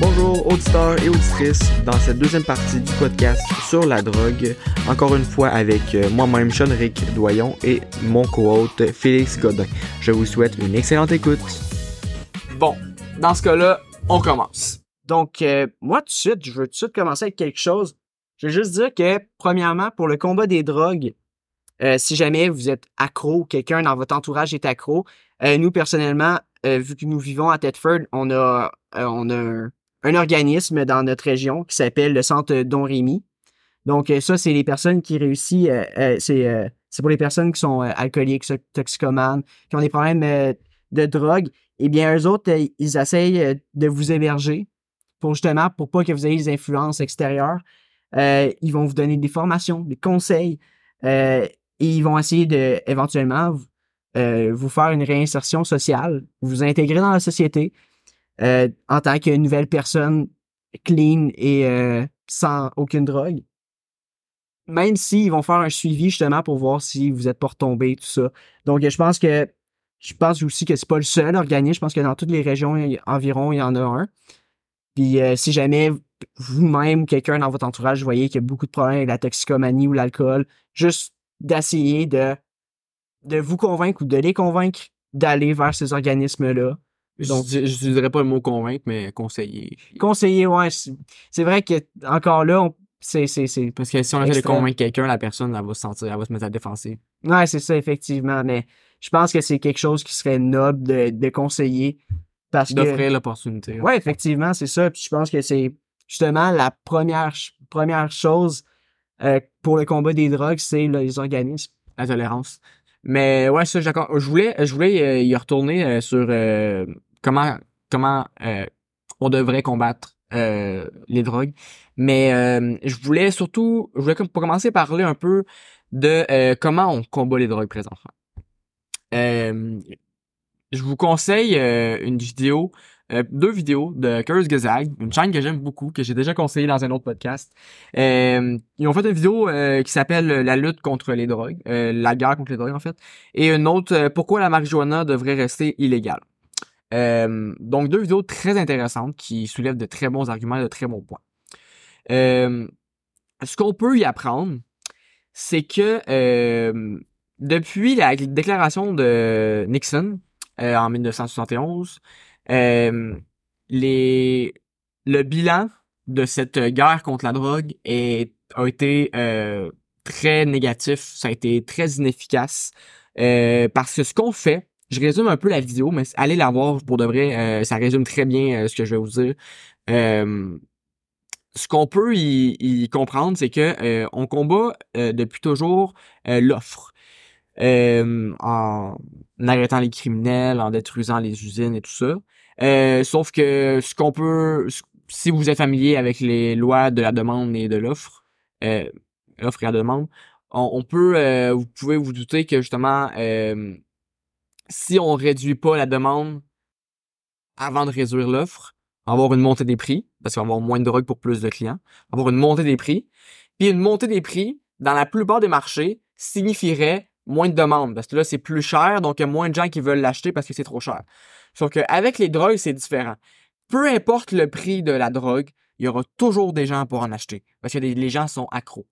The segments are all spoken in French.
Bonjour auditeurs et auditrices dans cette deuxième partie du podcast sur la drogue, encore une fois avec euh, moi-même Sean-Ric Doyon et mon co-hôte Félix Godin. Je vous souhaite une excellente écoute. Bon, dans ce cas-là, on commence. Donc, euh, moi, tout de suite, je veux tout de suite commencer avec quelque chose. Je veux juste dire que, premièrement, pour le combat des drogues, euh, si jamais vous êtes accro, quelqu'un dans votre entourage est accro, euh, nous, personnellement, euh, vu que nous vivons à Thetford, on a, on a un, un organisme dans notre région qui s'appelle le Centre Don Rémy. Donc, ça, c'est les personnes qui réussissent, c'est pour les personnes qui sont alcooliques, toxicomanes, qui ont des problèmes de drogue. Eh bien, eux autres, ils essayent de vous héberger pour justement, pour pas que vous ayez des influences extérieures. Euh, ils vont vous donner des formations, des conseils, euh, et ils vont essayer de, éventuellement, vous- euh, vous faire une réinsertion sociale, vous intégrer dans la société en tant que nouvelle personne clean et sans aucune drogue. Même s'ils vont faire un suivi justement pour voir si vous êtes pas retombé, tout ça. Donc, je pense que je pense aussi que c'est pas le seul organisme. Je pense que dans toutes les régions environ, il y en a un. Puis si jamais vous-même, quelqu'un dans votre entourage, vous voyez qu'il y a beaucoup de problèmes avec la toxicomanie ou l'alcool, juste d'essayer de, de vous convaincre ou de les convaincre d'aller vers ces organismes-là. Je, Donc- je dirais pas le mot convaincre, mais conseiller. Conseiller, ouais. C'est vrai que encore là, on- c'est, c'est, c'est. Parce que si on essaie de convaincre quelqu'un, la personne, elle va se sentir, elle va se mettre à la défensive. Ouais, c'est ça, effectivement. Mais je pense que c'est quelque chose qui serait noble de, de conseiller. Parce que. D'offrir l'opportunité. Ouais, effectivement, c'est ça. Puis je pense que c'est justement la première, première chose euh, pour le combat des drogues, c'est les organismes. La tolérance. Mais ouais, ça, d'accord. Je voulais, je voulais euh, y retourner euh, sur comment, comment on devrait combattre les drogues. Mais je voulais surtout, je voulais pour commencer parler un peu de comment on combat les drogues présentement. Je vous conseille une vidéo, euh, deux vidéos de Curse Gazag, une chaîne que j'aime beaucoup, que j'ai déjà conseillé dans un autre podcast. Euh, ils ont fait une vidéo euh, qui s'appelle La lutte contre les drogues, la guerre contre les drogues en fait, et une autre Pourquoi la marijuana devrait rester illégale. Donc deux vidéos très intéressantes qui soulèvent de très bons arguments de très bons points. Ce qu'on peut y apprendre, c'est que depuis la déclaration de Nixon en 1971, euh, les, le bilan de cette guerre contre la drogue a été euh, très négatif, ça a été très inefficace, euh, parce que ce qu'on fait, je résume un peu la vidéo, mais allez la voir pour de vrai, ça résume très bien ce que je vais vous dire. Ce qu'on peut y, comprendre, c'est que on combat depuis toujours l'offre. En arrêtant les criminels, en détruisant les usines et tout ça. Euh, sauf que ce qu'on peut, si vous êtes familier avec les lois de la demande et de l'offre, euh, l'offre et la demande, on, peut, euh, vous pouvez vous douter que justement, euh, si on réduit pas la demande avant de réduire l'offre, on va avoir une montée des prix, parce qu'on va avoir moins de drogue pour plus de clients, on va avoir une montée des prix, puis une montée des prix, dans la plupart des marchés, signifierait moins de demandes, parce que là, c'est plus cher, donc il y a moins de gens qui veulent l'acheter parce que c'est trop cher. Sauf qu'avec les drogues, c'est différent. Peu importe le prix de la drogue, il y aura toujours des gens pour en acheter, parce que les, gens sont accros.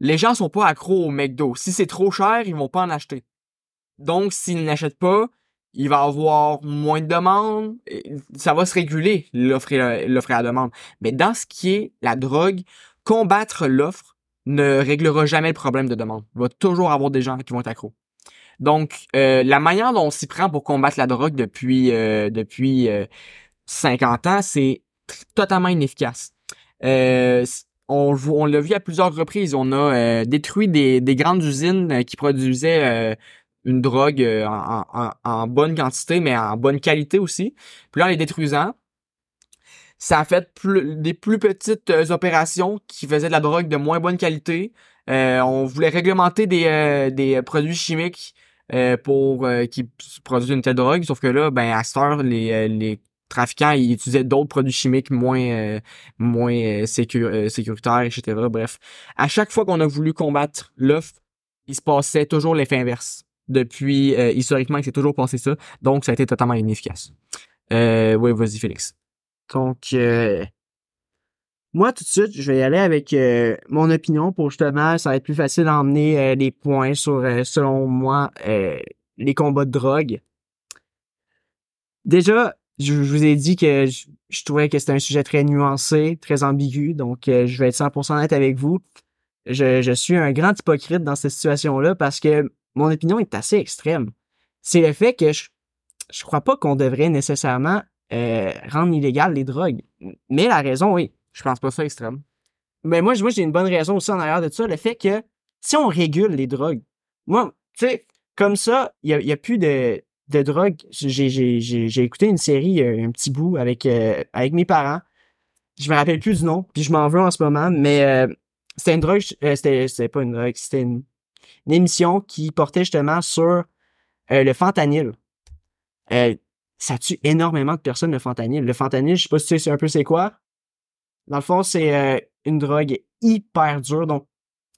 Les gens sont pas accros au McDo. Si c'est trop cher, ils vont pas en acheter. Donc, s'ils n'achètent pas, il va avoir moins de demandes, ça va se réguler, l'offre et, la- l'offre et la demande. Mais dans ce qui est la drogue, combattre l'offre ne réglera jamais le problème de demande. Il va toujours avoir des gens qui vont être accros. Donc, euh, la manière dont on s'y prend pour combattre la drogue depuis, euh, depuis euh, 50 ans, c'est totalement inefficace. Euh, on, l'a vu à plusieurs reprises. On a euh, détruit des, des grandes usines euh, qui produisaient euh, une drogue euh, en, bonne quantité, mais en bonne qualité aussi. Puis là, en les détruisant, ça a fait des plus petites euh, opérations qui faisaient de la drogue de moins bonne qualité. Euh, on voulait réglementer euh, des produits chimiques euh, pour euh, qui p- produisent une telle drogue, sauf que là, ben à cette heure, les, euh, les trafiquants ils utilisaient d'autres produits chimiques moins euh, moins sécu- sécuritaires, etc. Bref, à chaque fois qu'on a voulu combattre l'offre, il se passait toujours l'effet inverse. Depuis historiquement, il s'est toujours passé ça, donc ça a été totalement inefficace. Oui, vas-y Félix. Donc, moi, tout de suite, je vais y aller avec euh, mon opinion pour justement, ça va être plus facile d'emmener euh, les points sur, euh, selon moi, euh, les combats de drogue. Déjà, je, vous ai dit que je, trouvais que c'était un sujet très nuancé, très ambigu, donc euh, je vais être 100% honnête avec vous. Je, je suis un grand hypocrite dans cette situation-là parce que mon opinion est assez extrême. C'est le fait que je, je crois pas qu'on devrait nécessairement euh, rendre illégales les drogues. Mais la raison, oui. Je pense pas ça extrême. Mais moi, moi j'ai une bonne raison aussi en arrière de ça. Le fait que si on régule les drogues, moi, tu sais, comme ça, il y a, plus de, de drogue. J'ai, écouté une série, euh, un petit bout avec, euh, avec mes parents. Je me rappelle plus du nom, puis je m'en veux en ce moment, mais euh, c'était une drogue, euh, c'était, pas une drogue, c'était une, une émission qui portait justement sur euh, le fentanyl. Ça tue énormément de personnes, le fentanyl. Le fentanyl, je sais pas si tu sais un peu c'est quoi. Dans le fond, c'est euh, une drogue hyper dure, donc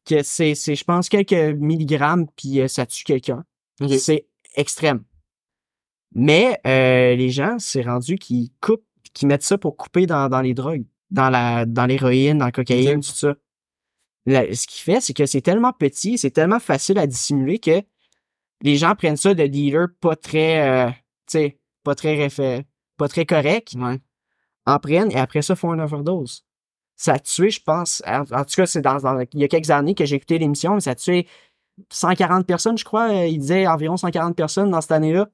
que c'est, c'est je pense, quelques milligrammes, puis euh, ça tue quelqu'un. C'est extrême. Mais euh, les gens, c'est rendu qu'ils coupent, qu'ils mettent ça pour couper dans, dans les drogues, dans la dans l'héroïne, dans la cocaïne, tout ça. Là, ce qui fait, c'est que c'est tellement petit, c'est tellement facile à dissimuler que les gens prennent ça de dealers pas très, euh, tu sais, pas très réfé- pas très correct, Ouais. En prennent et après ça font une overdose. Ça a tué, je pense, en, en tout cas, c'est dans, dans- il y a quelques années que j'ai écouté l'émission, mais ça a tué 140 personnes, je crois. euh, Il disait environ 140 personnes dans cette année-là.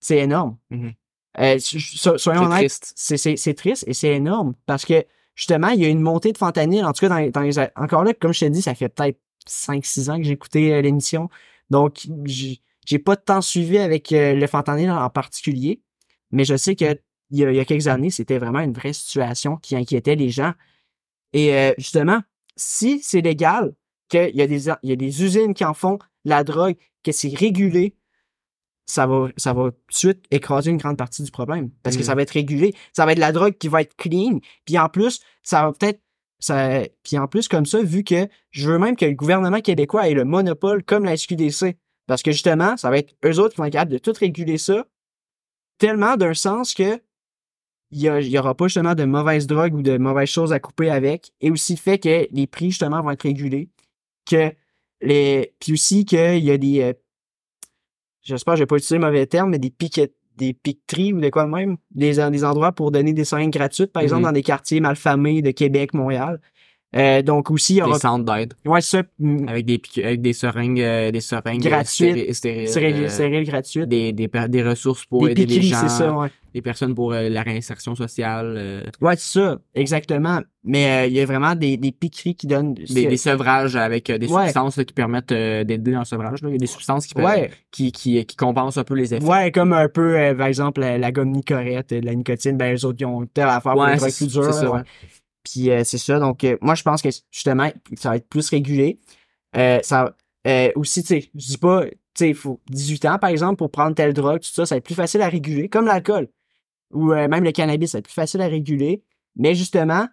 C'est énorme. Mhm. Euh, so- so- soyons C'est honnêtes, triste. c'est, triste et c'est énorme parce que justement, il y a une montée de fentanyl. En tout cas, dans, les- dans les, encore là, comme je t'ai dit, ça fait peut-être 5-6 ans que j'ai écouté euh, l'émission. Donc, j'ai, j'ai pas tant suivi avec euh, le fentanyl en particulier, mais je sais que il y a, il y a quelques années, c'était vraiment une vraie situation qui inquiétait les gens. Et euh, justement, si c'est légal, qu'il y, a des, il y a des usines qui en font la drogue, que c'est régulé, ça va, ça va tout de suite écraser une grande partie du problème. Parce que ça va être régulé. Ça va être la drogue qui va être clean. Puis en plus, ça va peut-être. Ça, puis en plus, comme ça, vu que je veux même que le gouvernement québécois ait le monopole comme la SQDC. Parce que justement, ça va être eux autres qui vont être capables de tout réguler ça. Tellement d'un sens que il y, a- il y aura pas justement de mauvaises drogues ou de mauvaises choses à couper avec. Et aussi le fait que les prix, justement, vont être régulés. Que les. Puis aussi qu'il y a des. euh, J'espère que j'ai pas utilisé le mauvais terme, mais des piquettes des piqueteries ou de quoi de même, des, des endroits pour donner des seringues gratuites, par exemple, Mhm. dans des quartiers malfamés de Québec, Montréal. Euh, donc aussi, il y aura... Des centres d'aide. Ouais, ça, mm, Avec des, avec des seringues, euh, des seringues Gratuites. stéri- stériles, stérile, euh, stérile gratuite. des, des, des ressources pour Des aider les gens, c'est ça, ouais. des personnes pour euh, la réinsertion sociale, euh, Ouais, c'est ça, exactement. Mais euh, il y a vraiment des, des piqueries qui donnent... des, des sevrages avec euh, des Ouais. substances là, qui permettent euh, d'aider dans le sevrage. Là. Il y a des substances qui, Ouais, qui, qui, qui compensent un peu les effets. ouais, comme un peu, euh, par exemple, la, la gomme nicorette, euh, de la nicotine, ben les autres, ils ont telle affaire pour les drogues c'est plus dures. Puis euh, c'est ça, donc euh, moi je pense que justement, ça va être plus régulé. Euh, ça euh, aussi, tu sais, je dis pas, tu sais, il faut 18 ans par exemple pour prendre telle drogue, tout ça, ça va être plus facile à réguler, comme l'alcool. Ou même le cannabis, ça va être plus facile à réguler. Mais justement,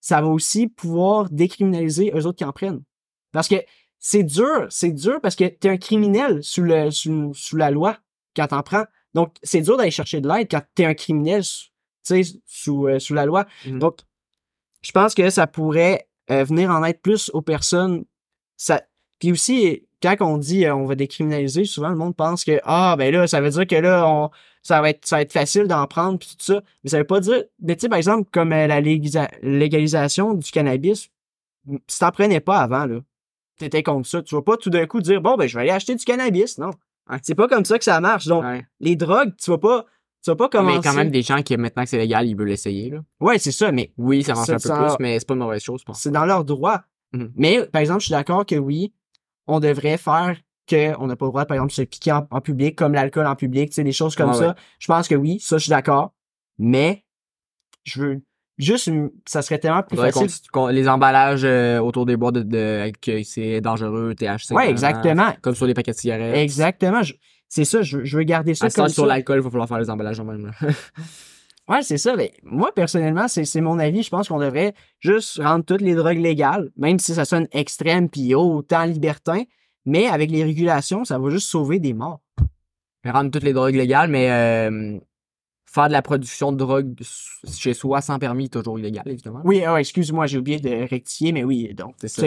ça va aussi pouvoir décriminaliser eux autres qui en prennent. Parce que c'est dur, c'est dur parce que t'es un criminel sous le sous, sous la loi quand t'en prends. Donc, c'est dur d'aller chercher de l'aide quand t'es un criminel, tu sais, sous, euh, sous la loi. Mhm. Donc, je pense que ça pourrait euh, venir en aide plus aux personnes. Ça... Puis aussi, quand on dit euh, on va décriminaliser, souvent le monde pense que ah ben là, ça veut dire que là, on... ça va être ça va être facile d'en prendre puis tout ça. Mais ça veut pas dire. Mais tu sais, par exemple, comme euh, la légalisation du cannabis, si t'en prenais pas avant, là, t'étais contre ça. Tu vas pas tout d'un coup dire bon ben je vais aller acheter du cannabis, non. Ouais. C'est pas comme ça que ça marche. Donc, Ouais. les drogues, tu vas pas. Tu vas pas commencer. Mais quand même des gens qui, maintenant que c'est légal, ils veulent l'essayer. là. Ouais, c'est ça, mais Oui, ça marche un peu plus, mais c'est pas une mauvaise chose, je pense. c'est dans leur droit. Mhm. Mais, par exemple, je suis d'accord que oui, on devrait faire qu'on n'a pas le droit, par exemple, de se piquer en, en public, comme l'alcool en public, tu sais, des choses comme ça. ouais. Je pense que oui, ça, je suis d'accord. Mais, je veux juste, ça serait tellement plus facile. les emballages euh, autour des boîtes de, de- que c'est dangereux, THC. Ouais, exactement. Comme sur les paquets de cigarettes. Exactement. Je- C'est ça, je, veux- je veux garder ça À sur l'alcool, il va falloir faire les emballages en même. là. Ouais, c'est ça. Mais moi, personnellement, c'est c'est mon avis. Je pense qu'on devrait juste rendre toutes les drogues légales, même si ça sonne extrême puis autant libertin. Mais avec les régulations, ça va juste sauver des morts. Rendre toutes les drogues légales, mais euh, faire de la production de drogue chez soi sans permis est toujours illégal, évidemment. Oui, ouais, excuse-moi, j'ai oublié de rectifier, mais oui, donc C'est ça.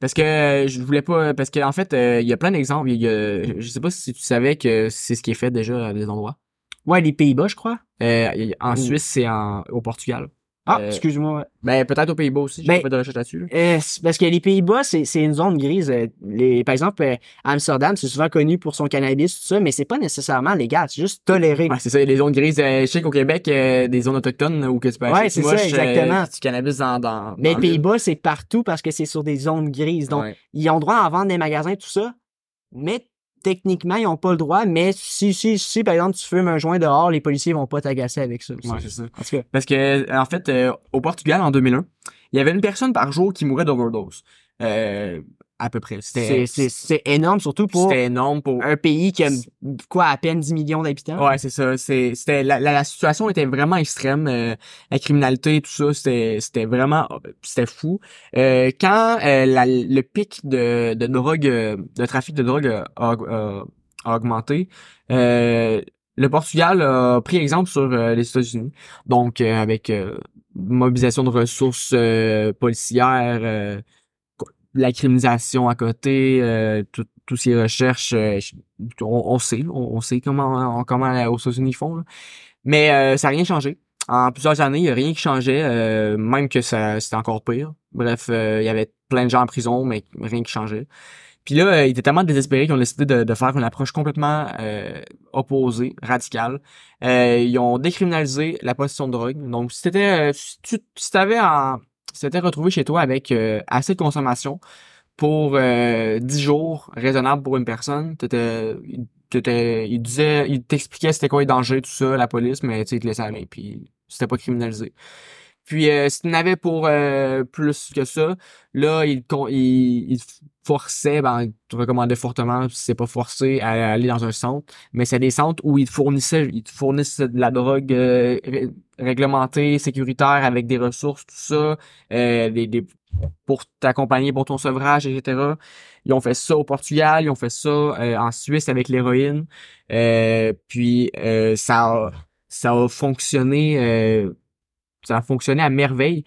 Parce que je voulais pas. Parce que en fait, euh, il y a plein d'exemples. Il y a- je sais pas si tu savais que c'est ce qui est fait déjà à des endroits. ouais les Pays-Bas, je crois. Euh, en. Suisse, c'est en au Portugal. Ah, Euh, excuse-moi. Ben peut-être aux Pays-Bas aussi. J'ai Ben, pas fait de recherche là-dessus. là. Euh, c'est parce que les Pays-Bas, c'est c'est une zone grise. Euh, Les, par exemple, euh, Amsterdam, c'est souvent connu pour son cannabis, tout ça, mais c'est pas nécessairement légal, c'est juste toléré. Ouais, c'est ça. Des zones grises. Je sais qu'au Québec, euh, des zones autochtones où que tu peux Ouais, acheter c'est du ça, exactement. du cannabis dans dans. mais dans les Pays-Bas, c'est partout parce que c'est sur des zones grises. Donc, Ouais. ils ont droit à en vendre des magasins, tout ça, mais techniquement, ils ont pas le droit. Mais si, si, si, par exemple, tu fumes un joint dehors, les policiers vont pas t'agacer avec ça. Ouais, c'est ça. Tout cas, Parce que, en fait, euh, au Portugal, en 2001, il y avait une personne par jour qui mourait d'overdose. Euh, à peu près. c'est C'était c'est- c'est énorme, surtout pour énorme pour... un pays qui a, quoi, à peine 10 millions d'habitants. Ouais, c'est ça. C'était, la, la, la situation était vraiment extrême. euh, la criminalité, tout ça, c'était, c'était vraiment, c'était fou. Euh, quand euh, la- le pic de, de drogue, euh, de trafic de drogue a, a- a augmenté, euh, le Portugal a pris exemple sur les États-Unis. Donc, avec mobilisation de ressources policières, euh, la criminalisation à côté, euh, tout, tout ces recherches, euh, on, on sait, on, on sait comment on- comment aux États-Unis font. là. Mais euh, ça n'a rien changé. En plusieurs années, il n'y a rien qui changeait, euh, même que ça c'était encore pire. Bref, euh, il y avait plein de gens en prison, mais rien qui changeait. Puis là, ils étaient tellement désespérés qu'ils ont décidé de, de faire une approche complètement euh, opposée, radicale. Ils ont décriminalisé la possession de drogue. Donc, si t'étais, si tu si t'avais en, si t'étais retrouvé chez toi avec euh, assez de consommation pour euh, 10 jours raisonnable pour une personne, t'étais, il disait, il t'expliquait c'était quoi les dangers, tout ça, la police, mais tu sais, il te laissait aller, puis c'était pas criminalisé. Puis euh, si tu pour euh, plus que ça, là, il, il, il forçait, ben, te recommandait fortement, si c'est pas forcé, à aller dans un centre. Mais c'est des centres où ils te fournissaient, ils te fournissent de la drogue euh, ré- réglementée, sécuritaire, avec des ressources, tout ça, euh, des, des, pour t'accompagner pour ton sevrage, etc. Ils ont fait ça au Portugal, ils ont fait ça euh, en Suisse avec l'héroïne. Euh, puis euh, ça a, ça a fonctionné euh, ça a fonctionné à merveille.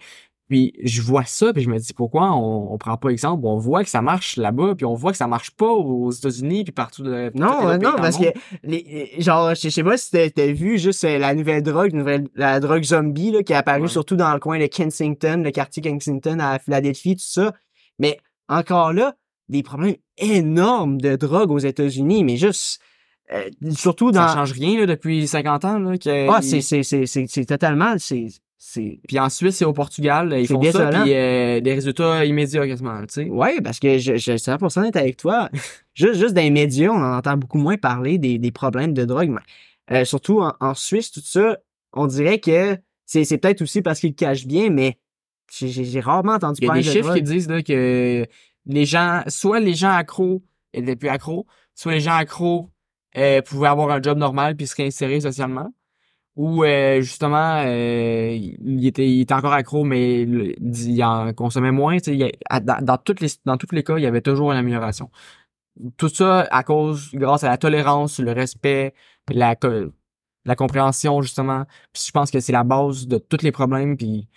Puis je vois ça, puis je me dis pourquoi on, on prend pas exemple? On voit que ça marche là-bas, puis on voit que ça marche pas aux États-Unis, puis partout. De, Non, non, parce que, les, genre, je sais pas si t'as vu juste euh, la nouvelle drogue, la nouvelle, la drogue zombie, là, qui est apparue Ouais. surtout dans le coin de Kensington, le quartier Kensington à Philadelphie, tout ça. Mais encore là, des problèmes énormes de drogue aux États-Unis, mais juste, euh, surtout dans. ça change rien là, depuis 50 ans. Là, que- Ah, c'est, c'est, c'est, c'est, c'est totalement, c'est, c'est, Puis en Suisse et au Portugal, ils font ça, désolant. puis euh, des résultats immédiats quasiment. Tu sais. Ouais, parce que je, je suis 100% honnête avec toi. juste, juste dans les médias, on en entend beaucoup moins parler des, des problèmes de drogue. mais, euh, surtout en, en Suisse, tout ça, on dirait que c'est, c'est peut-être aussi parce qu'ils cachent bien, mais j'ai, rarement entendu Il y a parler des de chiffres qui disent là, que les gens, soit les gens accros étaient plus accros, soit les gens accros euh, pouvaient avoir un job normal puis se réinsérer socialement. Ou euh, justement, euh, il, était, encore accro, mais il en consommait moins. dans, dans, toutes les, dans tous les cas, il y avait toujours une amélioration. Tout ça à cause, grâce à la tolérance, le respect, la, la compréhension, justement. Puis je pense que c'est la base de tous les problèmes. Puis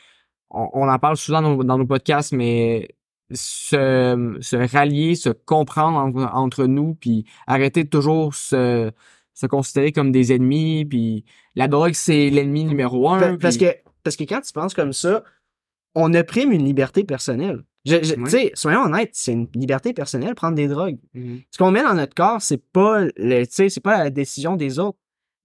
on, en parle souvent dans, nos- dans nos podcasts, mais se, se rallier, se comprendre en- entre nous, puis arrêter de toujours se, se considérer comme des ennemis, puis la drogue, c'est l'ennemi numéro un. Pa- Parce puis- que, parce que quand tu penses comme ça, on opprime une liberté personnelle. Je, je- Ouais. Tu sais, soyons honnêtes, c'est une liberté personnelle, prendre des drogues. Mhm. ce qu'on met dans notre corps, c'est pas le, tu sais, c'est pas la décision des autres.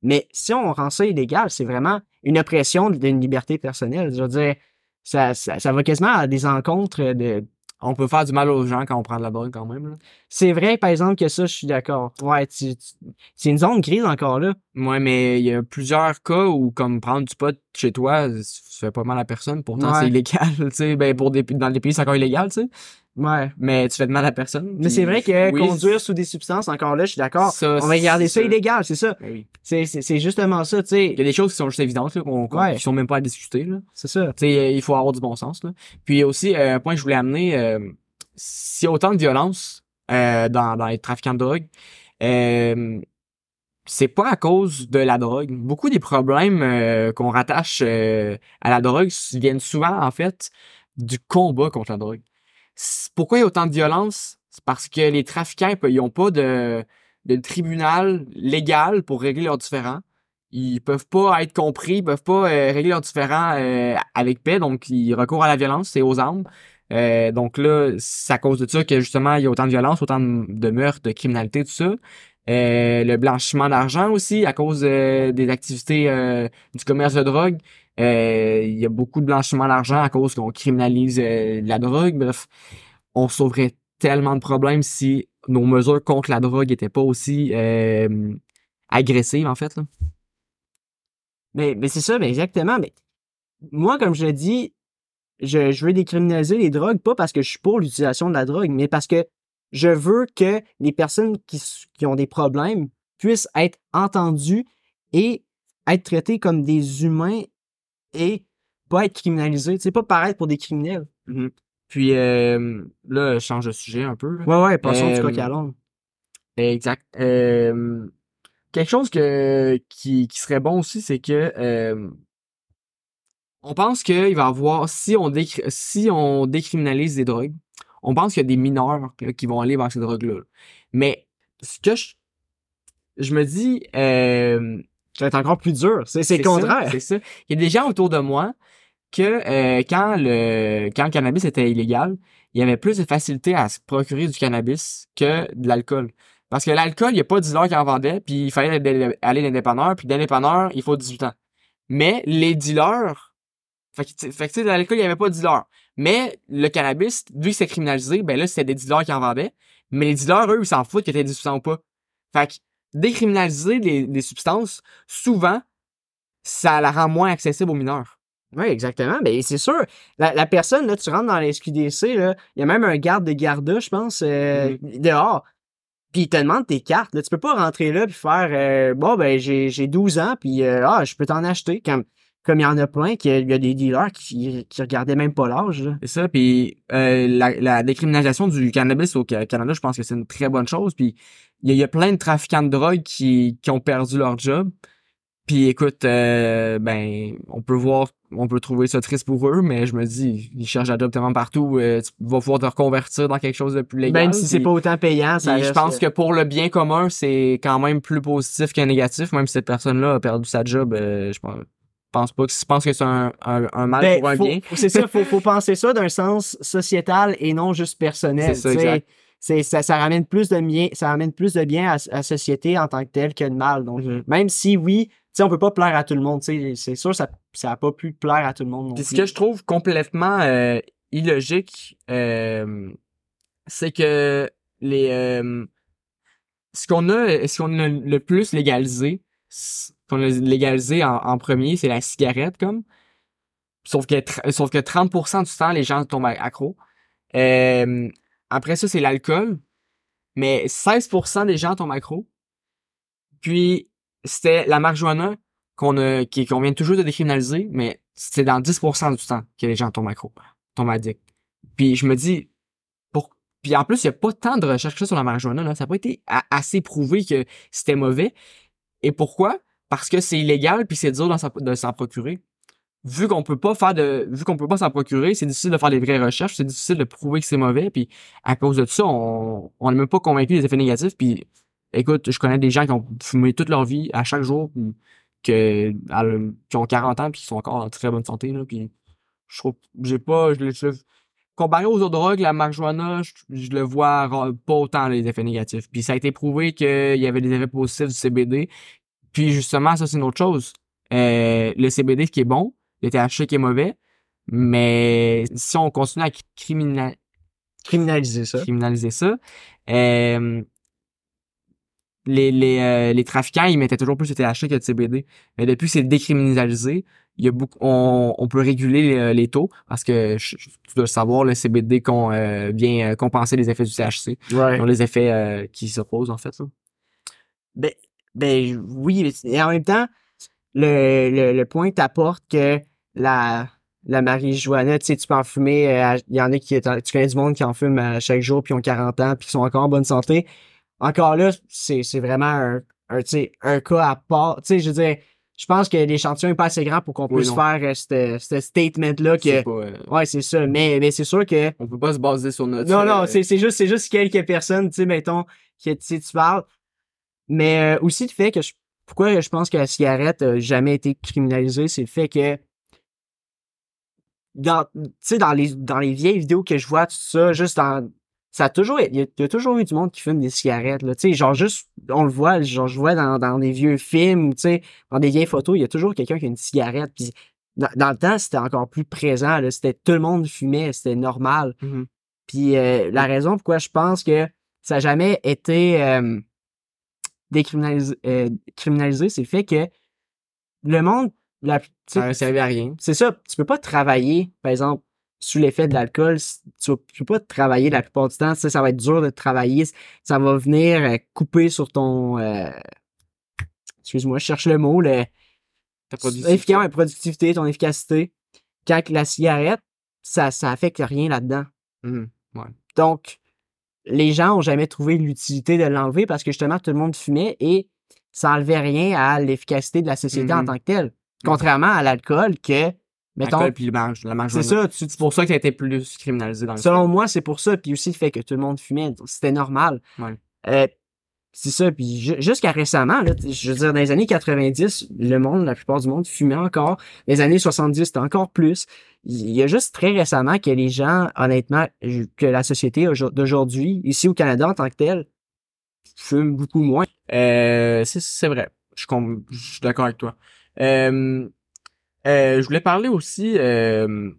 Mais si on rend ça illégal, c'est vraiment une oppression d'une liberté personnelle. Je veux dire, ça, ça, ça va quasiment à des encontres de. On peut faire du mal aux gens quand on prend de la drogue quand même. C'est vrai, par exemple, que ça, je suis d'accord. Ouais, tu- tu- c'est une zone grise encore là. Ouais, mais il y a plusieurs cas où, comme prendre du pot chez toi, ça fait pas mal à personne. Pourtant, Ouais. c'est illégal, tu sais. Ben, pour des, dans les pays, c'est encore illégal, tu sais. Ouais. Mais tu fais de mal à personne. Mais c'est vrai que conduire sous des substances, encore là, je suis d'accord. On va garder ça, illégal, c'est ça. Ben oui. C'est justement ça, tu sais. Il y a des choses qui sont juste évidentes, là, qu'on, qui sont même pas à discuter, là. C'est ça. Tu sais, il faut avoir du bon sens, là. Puis aussi, euh, un point que je voulais amener, euh, s'il y a autant de violence, euh, dans, dans les trafiquants de drogue, euh, c'est pas à cause de la drogue. Beaucoup des problèmes euh, qu'on rattache euh, à la drogue viennent souvent, en fait, du combat contre la drogue. Pourquoi il y a autant de violence? C'est parce que les trafiquants, n'ont pas de, tribunal légal pour régler leurs différends. Ils peuvent pas être compris, ils peuvent pas euh, régler leurs différends avec paix, donc ils recourent à la violence, c'est aux armes. donc là, c'est à cause de ça que justement il y a autant de violence, autant de, meurtres, de criminalité, tout ça. Euh, le blanchiment d'argent aussi à cause euh, des activités euh, du commerce de drogue. Il y a beaucoup de blanchiment d'argent à cause qu'on criminalise la drogue. Bref, on sauverait tellement de problèmes si nos mesures contre la drogue n'étaient pas aussi agressives, en fait. Là. Mais, mais c'est ça, mais exactement. Mais moi, comme je l'ai dit, je, je veux décriminaliser les drogues, pas parce que je suis pour l'utilisation de la drogue, mais parce que je veux que les personnes qui, qui, ont des problèmes puissent être entendues et être traitées comme des humains et pas être criminalisées. C'est pas pareil pour des criminels. Mm-hmm. Puis euh, là, je change de sujet un peu. Ouais, ouais, passons du coq à l'ombre. Exact. Euh, quelque chose que, qui, qui serait bon aussi, c'est que euh, on pense qu'il va y avoir, si on, si on décriminalise des drogues, on pense qu'il y a des mineurs qui vont aller vers ces drogues-là. Mais ce que je, je me dis, euh, ça va être encore plus dur. C'est, le contraire. C'est ça. Il y a des gens autour de moi que euh, quand le quand le cannabis était illégal, il y avait plus de facilité à se procurer du cannabis que de l'alcool. Parce que l'alcool, il n'y a pas de dealers qui en vendait, puis il fallait aller dans les dépanneurs, puis dans les il faut 18 ans. Mais les dealers, fait que, fait que l'alcool, il n'y avait pas de dealers. Mais le cannabis, vu que c'est criminalisé, ben là, c'était des dealers qui en vendaient. Mais les dealers, eux, ils s'en foutent que t'aies des substances ou pas. Fait que décriminaliser les, substances, souvent, ça la rend moins accessible aux mineurs. Oui, exactement. Mais ben, c'est sûr, la, personne, là, tu rentres dans la SQDC, là, il y a même un garde de garde, je pense, euh, mm-hmm. dehors. Puis il te demande tes cartes. Là. Tu peux pas rentrer là puis faire euh, Bon, ben j'ai 12 ans, puis euh, ah, je peux t'en acheter. Comme comme il y en a plein, qu'il y a des dealers qui, qui regardaient même pas l'âge. C'est ça, puis euh, la, décriminalisation du cannabis au Canada, je pense que c'est une très bonne chose. Puis il y, a plein de trafiquants de drogue qui, qui ont perdu leur job. Puis écoute, euh, ben, on peut voir, on peut trouver ça triste pour eux, mais je me dis, ils cherchent un job tellement partout, euh, tu vas pouvoir te reconvertir dans quelque chose de plus légal. Même si c'est pas autant payant, ça Je pense que pour le bien commun, c'est quand même plus positif qu'un négatif, même si cette personne-là a perdu sa job, je pense pense pas que je pense que c'est un, un, mal ben, pour un bien. C'est ça, faut, faut penser ça d'un sens sociétal et non juste personnel. C'est ça, ça, ramène plus de bien, ça ramène plus de bien à, la société en tant que telle que de mal. Donc, mm-hmm. même si oui, tu on peut pas plaire à tout le monde, c'est sûr, ça, ça a pas pu plaire à tout le monde. ce que je trouve complètement euh, illogique, euh, c'est que les, euh, ce qu'on a, ce qu'on a le plus légalisé, qu'on a légalisé en, premier, c'est la cigarette, comme. Sauf que, sauf que 30% du temps, les gens tombent accro. Euh, après ça, c'est l'alcool. Mais 16% des gens tombent accro. Puis, c'était la marijuana qu'on vient toujours de décriminaliser, mais c'est dans 10% du temps que les gens tombent accro, tombent addicts. Puis je me dis, pour... puis en plus, il n'y a pas tant de recherches sur la marijuana, là. Ça n'a pas été assez prouvé que c'était mauvais. Et pourquoi? Parce que c'est illégal puis c'est dur de s'en procurer. Vu qu'on peut pas faire de, vu qu'on peut pas s'en procurer, c'est difficile de faire des vraies recherches, c'est difficile de prouver que c'est mauvais. Puis à cause de ça, on on n'est même pas convaincu des effets négatifs. Puis écoute, je connais des gens qui ont fumé toute leur vie à chaque jour, que, qui ont 40 ans puis qui sont encore en très bonne santé. Là, puis je trouve, j'ai pas, je, je, comparé aux autres drogues, la marijuana, je, le vois pas autant les effets négatifs. Puis ça a été prouvé qu'il y avait des effets positifs du CBD. Puis justement, ça c'est une autre chose. Euh, le CBD qui est bon, le THC qui est mauvais, mais si on continue à criminaliser ça, criminaliser ça, euh, les, les, euh, les trafiquants, ils mettaient toujours plus de THC que de CBD. Mais depuis que c'est décriminalisé, il y a beaucoup, on, on peut réguler les, les taux parce que je- tu dois le savoir, le CBD qu'on euh, vient euh, compenser les effets du THC, donc les effets euh, qui s'opposent en fait. là. Ben, ben oui, et en même temps, le, le, le point que t'apportes que la, la marijuana, tu sais, tu peux en fumer, euh, il y en a qui, tu connais du monde qui en fume à chaque jour, puis ont 40 ans, puis qui sont encore en bonne santé. Encore là, c'est, vraiment un, un, un cas à part. Tu sais, je veux dire, je pense que l'échantillon est pas assez grand pour qu'on Oui, puisse non. faire euh, ce statement-là que, pas, euh, ouais, c'est ça. Mais, mais c'est sûr que, on peut pas se baser sur notre. non, non, euh, c'est c'est juste, c'est juste quelques personnes, tu sais, mettons, que tu parles. Mais euh, aussi le fait que je, pourquoi je pense que la cigarette a jamais été criminalisée, c'est le fait que dans, tu sais, dans les, dans les vieilles vidéos que je vois, tout ça, juste dans, ça a toujours, il y, a- il y a toujours eu du monde qui fume des cigarettes, là, tu sais, genre juste, on le voit, genre je vois dans, dans des vieux films, tu sais, dans des vieilles photos, il y a toujours quelqu'un qui a une cigarette, puis dans, dans le temps, c'était encore plus présent, là, c'était tout le monde fumait, c'était normal. mhm. Puis euh, la raison pourquoi je pense que ça n'a jamais été euh, décriminalisé, euh, criminalisé, c'est le fait que le monde, la, Ça ne servait à rien. c'est ça, tu peux pas travailler, par exemple, sous l'effet de l'alcool, tu, tu peux pas travailler la plupart du temps, sais, ça va être dur de travailler, ça va venir euh, couper sur ton, euh, excuse-moi, je cherche le mot, le, dit efficace, ouais, productivité, ton efficacité. Quand la cigarette, ça, ça affecte rien là-dedans. Mhm. Donc, les gens ont jamais trouvé l'utilité de l'enlever parce que justement, tout le monde fumait et ça enlevait rien à l'efficacité de la société en Mhm. tant que telle. Contrairement à l'alcool que, mettons, puis c'est ça, C'est pour ça que ça a été plus criminalisé dans le selon moi, c'est pour ça. Puis aussi le fait que tout le monde fumait, c'était normal. Ouais. Euh, c'est ça. Puis ju- jusqu'à récemment, là, je veux dire, dans les années 90, le monde, la plupart du monde fumait encore. Dans les années 70, c'était encore plus. Il y a juste très récemment que les gens, honnêtement, que la société aujourd- d'aujourd'hui, ici au Canada en tant que tel, fume beaucoup moins. Euh, c'est, vrai. Je, suis d'accord avec toi. Euh, je voulais parler aussi, euh,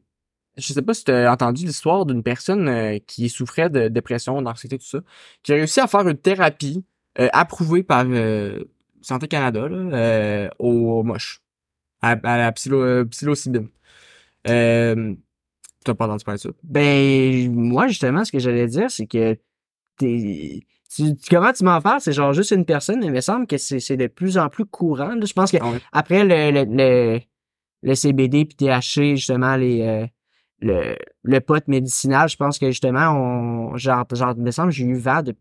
je sais pas si tu as entendu l'histoire d'une personne euh, qui souffrait de dépression, d'anxiété, tout ça, qui a réussi à faire une thérapie euh, approuvée par euh, Santé Canada là, euh, au moche, à, à la psilo, euh, psilocybine. Euh, T'as pas entendu parler de ça? Ben, moi, justement, ce que j'allais dire, c'est que t'es. Tu, comment tu m'en parles? C'est genre juste une personne, mais il me semble que c'est c'est de plus en plus courant. là. Je pense que Ah ouais. après le, le, le, le CBD puis THC, justement, les, euh, le, le pot médicinal, je pense que justement, on, genre, genre, il me semble, que j'ai eu vent de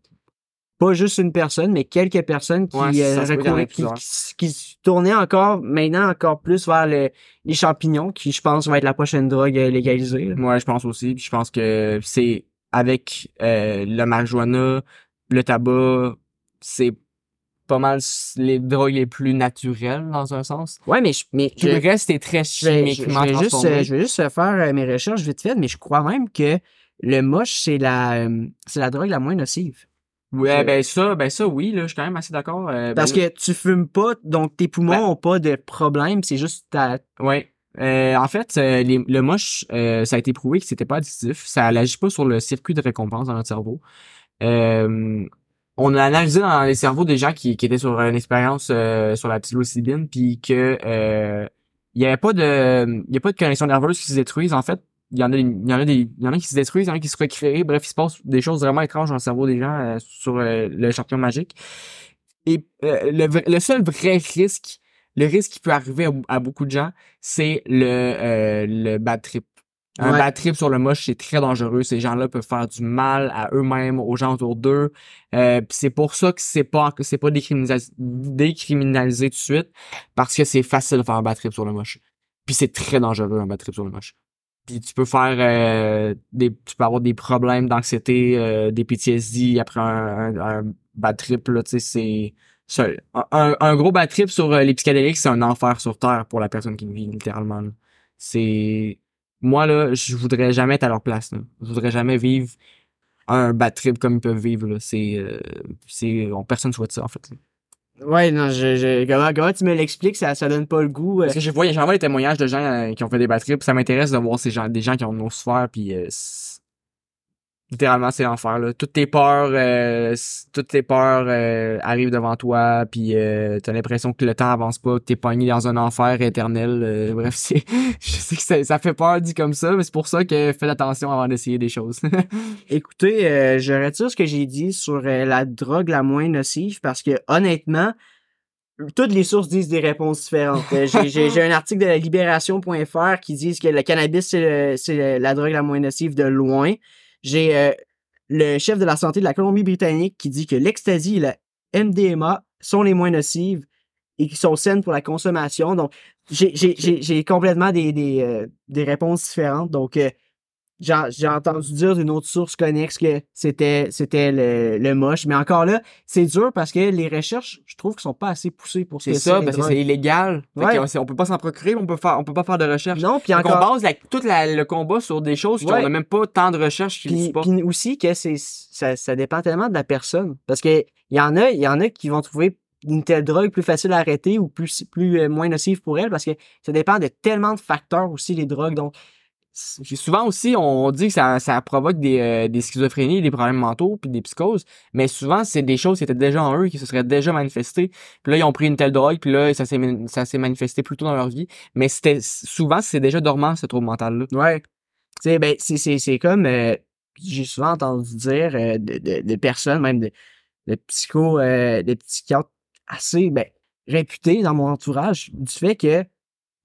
pas juste une personne, mais quelques personnes qui, Ouais, euh, recouraient- qui, tournaient encore, maintenant encore plus vers le, les champignons, qui, je pense, va être la prochaine drogue euh, légalisée. là. Moi, je pense aussi. Puis je pense que c'est avec euh, le marijuana, le tabac, c'est pas mal les drogues les plus naturelles dans un sens. Ouais, mais je, mais Tout je- le reste est très vais, je- je chimiquement vais juste, transformé. euh, je vais juste faire euh, mes recherches vite fait, mais je crois même que le moche, c'est la, euh, c'est la drogue la moins nocive. Ouais, ben ça, ben ça, oui, là, je suis quand même assez d'accord. euh, Parce ben, que tu fumes pas, donc tes poumons Ben- ont pas de problème, c'est juste ta... Ouais. En fait, les- le moche, ça a été prouvé que c'était pas addictif. Ça n'agit pas sur le circuit de récompense dans notre cerveau. Euh, on a analysé dans les cerveaux des gens qui, étaient sur une expérience euh, sur la psilocybine, puis que euh, il y avait pas de, y a pas de connexion nerveuse qui se détruisent. En fait, il y en a, il y a des, il y en a qui se détruisent, il y en a qui se recréent. Bref, il se passe des choses vraiment étranges dans le cerveau des gens euh, sur euh, le champion magique. Et le, seul vrai risque, le risque qui peut arriver à, beaucoup de gens, c'est le, le bad trip. Un Ouais. bad trip sur le moche, c'est très dangereux. Ces gens-là peuvent faire du mal à eux-mêmes, aux gens autour d'eux. Euh, c'est pour ça que c'est pas que c'est pas décriminalisé, décriminalisé tout de suite, parce que c'est facile de faire un bad trip sur le moche. Puis c'est très dangereux un bad trip sur le moche. Puis tu peux faire euh, des, tu peux avoir des problèmes d'anxiété, euh, des PTSD après un, un, un bad trip là, tu sais, c'est un, un gros bad trip sur euh, les psychédéliques, c'est un enfer sur terre pour la personne qui vit littéralement. C'est moi là, je voudrais jamais être à leur place. Là. Je voudrais jamais vivre un bad trip comme ils peuvent vivre. là. C'est euh, c'est on, personne souhaite ça en fait. là. Ouais, non, je, je, comment, comment tu me l'expliques, ça, ça donne pas le goût. euh. Parce que je vois, j'en vois les témoignages de gens euh, qui ont fait des bad trips, ça m'intéresse de voir ces gens, des gens qui en ont souffert, puis euh, littéralement c'est l'enfer là toutes tes peurs euh, toutes tes peurs euh, arrivent devant toi puis euh, t'as l'impression que le temps avance pas que t'es pogné dans un enfer éternel bref c'est je sais que ça, ça fait peur dit comme ça mais c'est pour ça que faites attention avant d'essayer des choses Écoutez, je retire ce que j'ai dit sur la drogue la moins nocive parce que honnêtement, toutes les sources disent des réponses différentes. J'ai- un article de la libération.fr qui dit que le cannabis, c'est la drogue la moins nocive de loin. J'ai euh, le chef de la santé de la Colombie-Britannique qui dit que l'ecstasy et la MDMA sont les moins nocives et qui sont saines pour la consommation. Donc, j'ai- complètement des, des, euh, des réponses différentes. Donc, euh, j'ai entendu dire d'une autre source connexe que c'était c'était le, le moche. Mais encore là, c'est dur parce que les recherches, je trouve, qu'ils sont pas assez poussées pour ce c'est ça parce que c'est illégal Ouais. on, on peut pas s'en procurer on peut faire on peut pas faire de recherche Non, puis encore. base la- tout la- le combat sur des choses Ouais. qu'on a même pas tant de recherche qui Puis, pas puis aussi que c'est ça, ça dépend tellement de la personne. Parce que il y en a, il y en a qui vont trouver une telle drogue plus facile à arrêter ou plus, plus euh, moins nocive pour elle parce que ça dépend de tellement de facteurs aussi, les drogues. Donc, souvent aussi, on dit que ça, ça provoque des, euh, des schizophrénies, des problèmes mentaux, puis des psychoses, mais souvent, c'est des choses qui étaient déjà en eux, qui se seraient déjà manifestées. Puis là, ils ont pris une telle drogue, puis là, ça s'est ça s'est manifesté plus tôt dans leur vie. Mais c'était souvent, c'est déjà dormant, ce trouble mental-là. Ouais. Tu sais, ben, c'est, c'est, c'est comme, euh, j'ai souvent entendu dire euh, de, de personnes, même de, de psycho, euh, de psychiatres assez, ben, réputés dans mon entourage, du fait que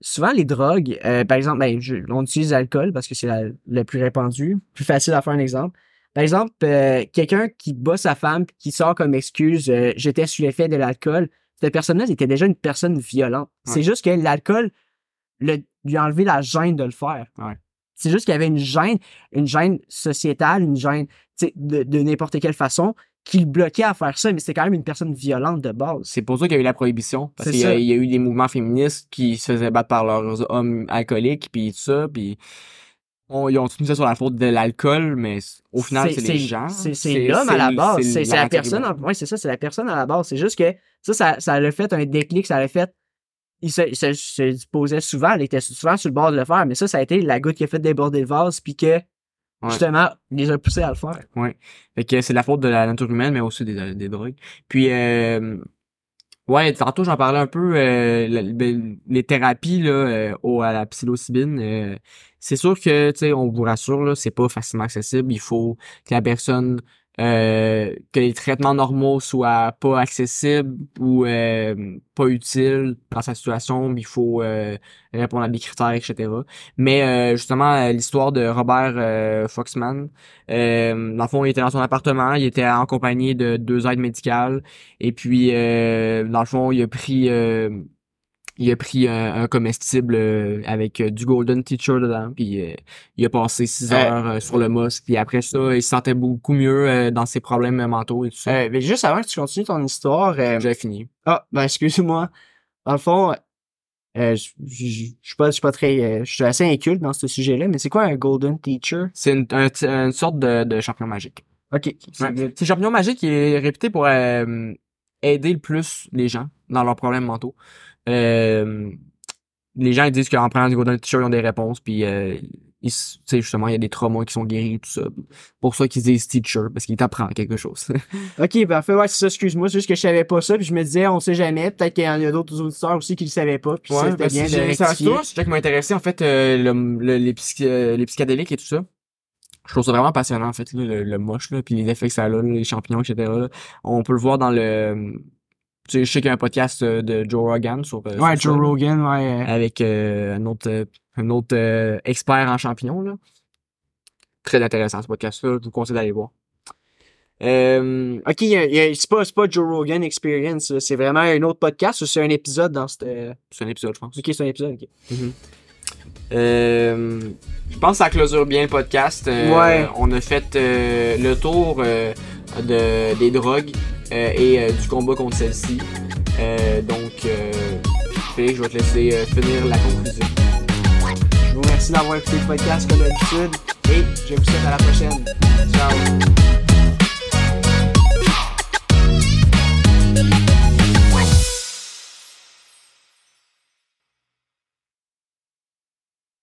souvent les drogues, euh, par exemple, ben, je- on utilise l'alcool parce que c'est la- le plus répandu, plus facile à faire un exemple. Par exemple, euh, quelqu'un qui bat sa femme qui sort comme excuse euh, j'étais sous l'effet de l'alcool, cette personne-là était déjà une personne violente. Ouais. C'est juste que l'alcool lui a enlevé la gêne de le faire. Ouais. C'est juste qu'il y avait une gêne, une gêne sociétale, une gêne de n'importe quelle façon qui le bloquait à faire ça, mais c'était quand même une personne violente de base. C'est pour ça qu'il y a eu la prohibition. Parce C'est qu'il y, a- y a eu des mouvements féministes qui se faisaient battre par leurs hommes alcooliques, puis tout ça, puis on- ils ont tout mis ça sur la faute de l'alcool, mais au final, c'est les gens. C'est c'est l'homme à la base. C'est c'est la personne. en... Oui, c'est ça, c'est la personne à la base. C'est juste que ça, ça, ça l'a fait un déclic, ça l'a fait. Il se, il se, se posait souvent, il était souvent sur le bord de le faire, mais ça, ça a été la goutte qui a fait déborder le vase, puis que, justement, il les a poussés à le faire. Fait que c'est la faute de la nature humaine, mais aussi des, des drogues. Puis, euh, ouais, tantôt j'en parlais un peu, euh, ben, les thérapies là, euh, au, à la psilocybine. euh, c'est sûr que, tu sais, on vous rassure, là, c'est pas facilement accessible. Il faut que la personne, euh, que les traitements normaux soient pas accessibles ou euh, pas utiles dans sa situation. Il faut euh, répondre à des critères, etc. Mais euh, justement, euh, l'histoire de Robert Foxman, dans le fond, il était dans son appartement, il était en compagnie de deux aides médicales, et puis dans le fond, il a pris il a pris un, un comestible euh, avec euh, du Golden Teacher dedans, puis euh, il a passé six heures euh, sur le mos, puis après ça, il se sentait beaucoup mieux dans ses problèmes mentaux et tout ça. Mais juste avant que tu continues ton histoire, J'avais fini. Ah, ben excuse-moi. Dans le fond, je suis pas, très, je suis assez inculte dans ce sujet-là, mais c'est quoi un golden teacher? C'est une, un- une sorte de, de champion magique. Ok. c'est Ouais. champion magique qui est réputé pour aider le plus les gens dans leurs problèmes mentaux. Euh, les gens ils disent qu'en prenant du Golden Teacher, ils ont des réponses, puis euh, sais, justement, il y a des traumas qui sont guéris, tout ça. Pour ça qu'ils disent teacher, parce qu'ils t'apprennent quelque chose. Ok, parfait, ouais, c'est ça, excuse-moi, c'est juste que je savais pas ça, puis je me disais, on sait jamais, peut-être qu'il y en a d'autres auditeurs aussi qui le savaient pas, puis ça, c'était parce bien de j'ai- c'est sujet qui m'a intéressé, en fait, euh, le, le- les, psy- euh, les psychédéliques et tout ça. Je trouve ça vraiment passionnant, en fait, là, le, le moche, là, puis les effets que ça a, là, les champignons, etc. là. On peut le voir dans le... Tu sais, je sais qu'il y a un podcast euh, de Joe Rogan sur... euh, Ouais, sur Joe ça, Rogan, ouais. Avec euh, un autre, un autre expert en champignons, là. Très intéressant, ce podcast-là. Je vous conseille d'aller voir. Euh, Ok, c'est pas, c'est pas Joe Rogan Experience, c'est vraiment un autre podcast ou c'est un épisode dans cette. euh, c'est un épisode, je pense. Ok, c'est un épisode, ok. Euh, je pense que ça clôture bien le podcast. Ouais. On a fait le tour de, des drogues euh, et euh, du combat contre celle-ci. Euh, donc, je vais te laisser finir la conclusion. Je vous remercie d'avoir écouté le podcast comme d'habitude, et je vous souhaite à la prochaine. Ciao!